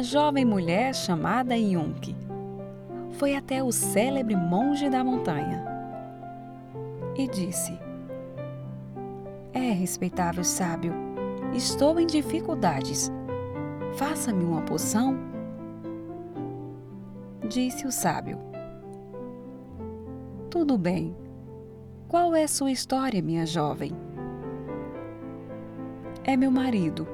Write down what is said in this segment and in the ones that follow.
uma jovem mulher chamada Yunque. Foi até o célebre monge da montanha e disse: É, respeitável sábio, estou em dificuldades. Faça-me uma poção. Disse o sábio: Tudo bem. Qual é sua história, minha jovem? É meu marido.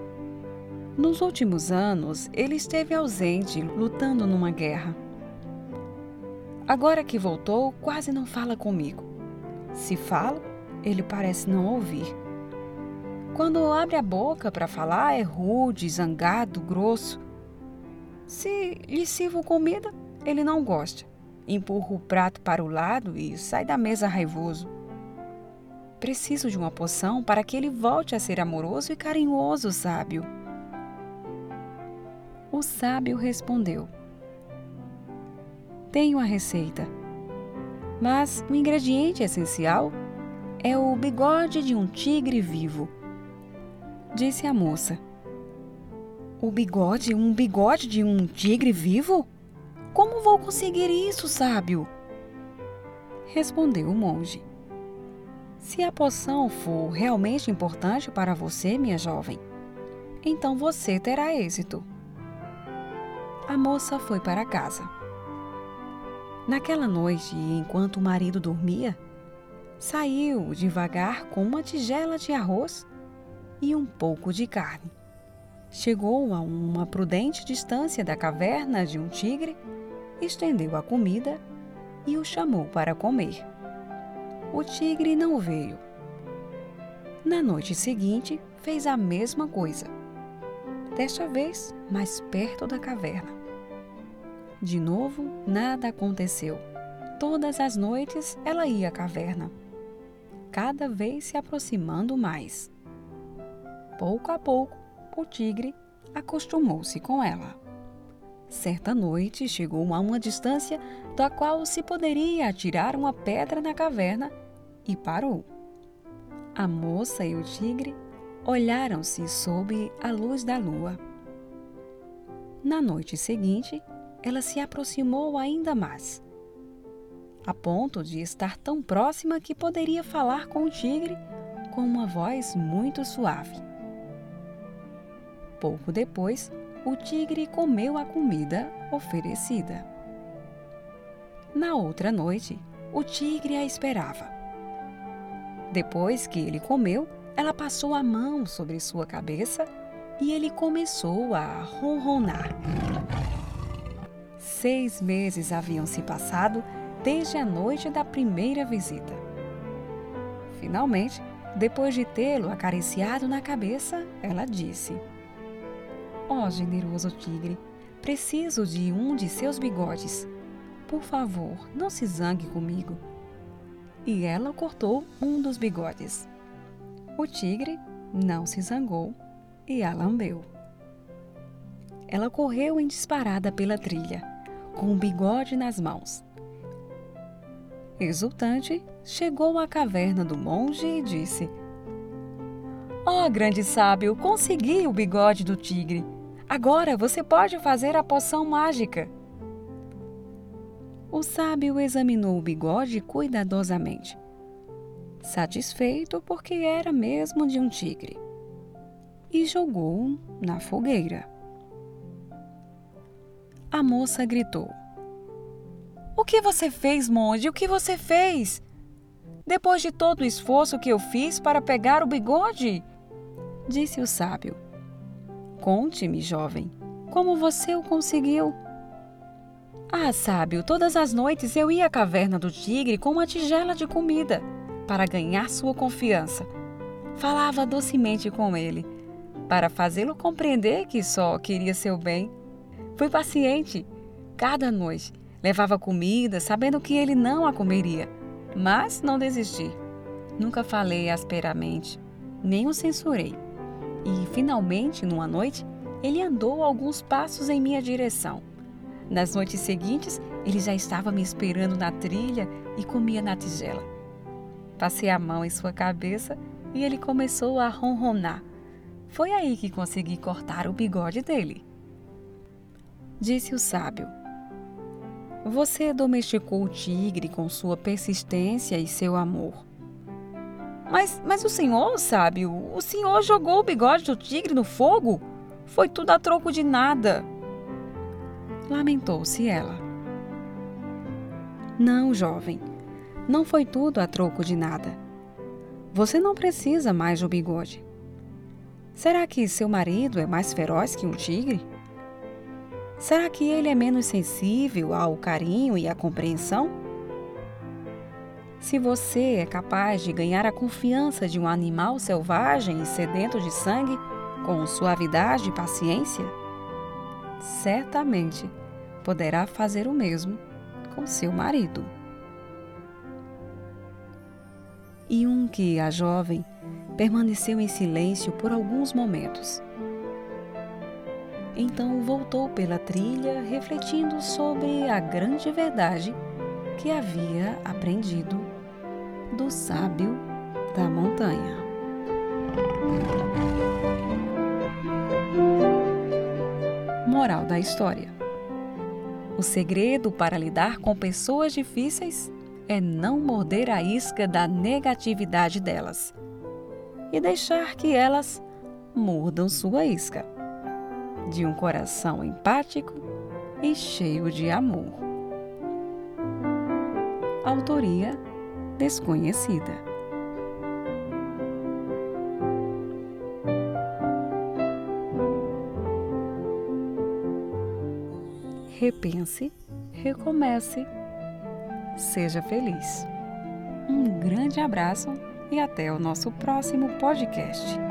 Nos últimos anos, ele esteve ausente, lutando numa guerra. Agora que voltou, quase não fala comigo. Se falo, ele parece não ouvir. Quando abre a boca para falar, é rude, zangado, grosso. Se lhe sirvo comida, ele não gosta. Empurra o prato para o lado e sai da mesa raivoso. Preciso de uma poção para que ele volte a ser amoroso e carinhoso, sábio. O sábio respondeu: Tenho a receita, mas o ingrediente essencial é o bigode de um tigre vivo. Disse a moça: O bigode? Um bigode de um tigre vivo? Como vou conseguir isso, sábio? Respondeu o monge. Se a poção for realmente importante para você, minha jovem, então você terá êxito. A moça foi para casa. Naquela noite, enquanto o marido dormia, saiu devagar com uma tigela de arroz e um pouco de carne. Chegou a uma prudente distância da caverna de um tigre, estendeu a comida e o chamou para comer o tigre não veio. Na noite seguinte, fez a mesma coisa, desta vez mais perto da caverna. De novo, nada aconteceu. Todas as noites ela ia à caverna, cada vez se aproximando mais. Pouco a pouco, o tigre acostumou-se com ela. Certa noite chegou a uma distância da qual se poderia atirar uma pedra na caverna e parou. A moça e o tigre olharam-se sob a luz da lua. Na noite seguinte, ela se aproximou ainda mais, a ponto de estar tão próxima que poderia falar com o tigre com uma voz muito suave. Pouco depois, o tigre comeu a comida oferecida. Na outra noite, o tigre a esperava. Depois que ele comeu, ela passou a mão sobre sua cabeça e ele começou a ronronar. Seis meses haviam se passado desde a noite da primeira visita. Finalmente, depois de tê-lo acariciado na cabeça, ela disse: Ó oh, generoso tigre, preciso de um de seus bigodes. Por favor, não se zangue comigo. E ela cortou um dos bigodes. O tigre não se zangou e a lambeu. Ela correu em disparada pela trilha, com o bigode nas mãos. Exultante, chegou à caverna do monge e disse: Ó oh, grande sábio, consegui o bigode do tigre. Agora você pode fazer a poção mágica. O sábio examinou o bigode cuidadosamente, satisfeito porque era mesmo de um tigre, e jogou-o na fogueira. A moça gritou: O que você fez, monge? O que você fez? Depois de todo o esforço que eu fiz para pegar o bigode? Disse o sábio. Conte-me, jovem, como você o conseguiu? Ah, sábio, todas as noites eu ia à caverna do tigre com uma tigela de comida para ganhar sua confiança. Falava docemente com ele, para fazê-lo compreender que só queria seu bem. Fui paciente. Cada noite levava comida, sabendo que ele não a comeria, mas não desisti. Nunca falei asperamente, nem o censurei e, finalmente, numa noite, ele andou alguns passos em minha direção. Nas noites seguintes, ele já estava me esperando na trilha e comia na tigela. Passei a mão em sua cabeça e ele começou a ronronar. Foi aí que consegui cortar o bigode dele. Disse o sábio: Você domesticou o tigre com sua persistência e seu amor. Mas, mas o senhor, sábio, o senhor jogou o bigode do tigre no fogo? Foi tudo a troco de nada. Lamentou-se ela. Não, jovem, não foi tudo a troco de nada. Você não precisa mais do bigode. Será que seu marido é mais feroz que um tigre? Será que ele é menos sensível ao carinho e à compreensão? Se você é capaz de ganhar a confiança de um animal selvagem e sedento de sangue com suavidade e paciência, certamente poderá fazer o mesmo com seu marido. E um que a jovem permaneceu em silêncio por alguns momentos. Então voltou pela trilha, refletindo sobre a grande verdade que havia aprendido do sábio da montanha. Moral da história: O segredo para lidar com pessoas difíceis é não morder a isca da negatividade delas e deixar que elas mordam sua isca, de um coração empático e cheio de amor. Autoria desconhecida. Repense, recomece, seja feliz. Um grande abraço e até o nosso próximo podcast.